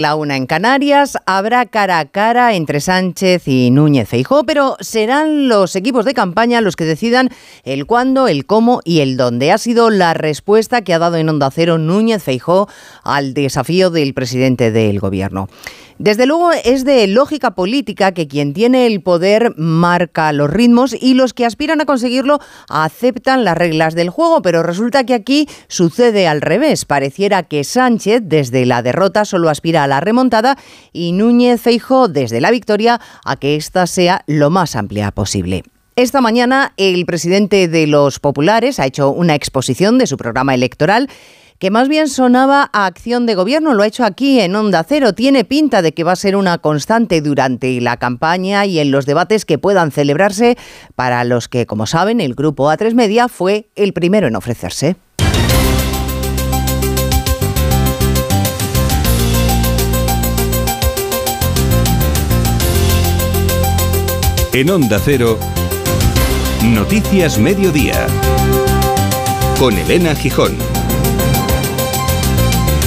La una en Canarias, habrá cara a cara entre Sánchez y Núñez Feijó, pero serán los equipos de campaña los que decidan el cuándo, el cómo y el dónde. Ha sido la respuesta que ha dado en Onda Cero Núñez Feijó al desafío del presidente del gobierno. Desde luego es de lógica política que quien tiene el poder marca los ritmos y los que aspiran a conseguirlo aceptan las reglas del juego, pero resulta que aquí sucede al revés. Pareciera que Sánchez desde la derrota solo aspira a la remontada y Núñez Feijóo desde la victoria a que ésta sea lo más amplia posible. Esta mañana el presidente de los populares ha hecho una exposición de su programa electoral que más bien sonaba a acción de gobierno, lo ha hecho aquí en Onda Cero. Tiene pinta de que va a ser una constante durante la campaña y en los debates que puedan celebrarse, para los que, como saben, el grupo A3 Media fue el primero en ofrecerse. En Onda Cero, Noticias Mediodía, con Elena Gijón.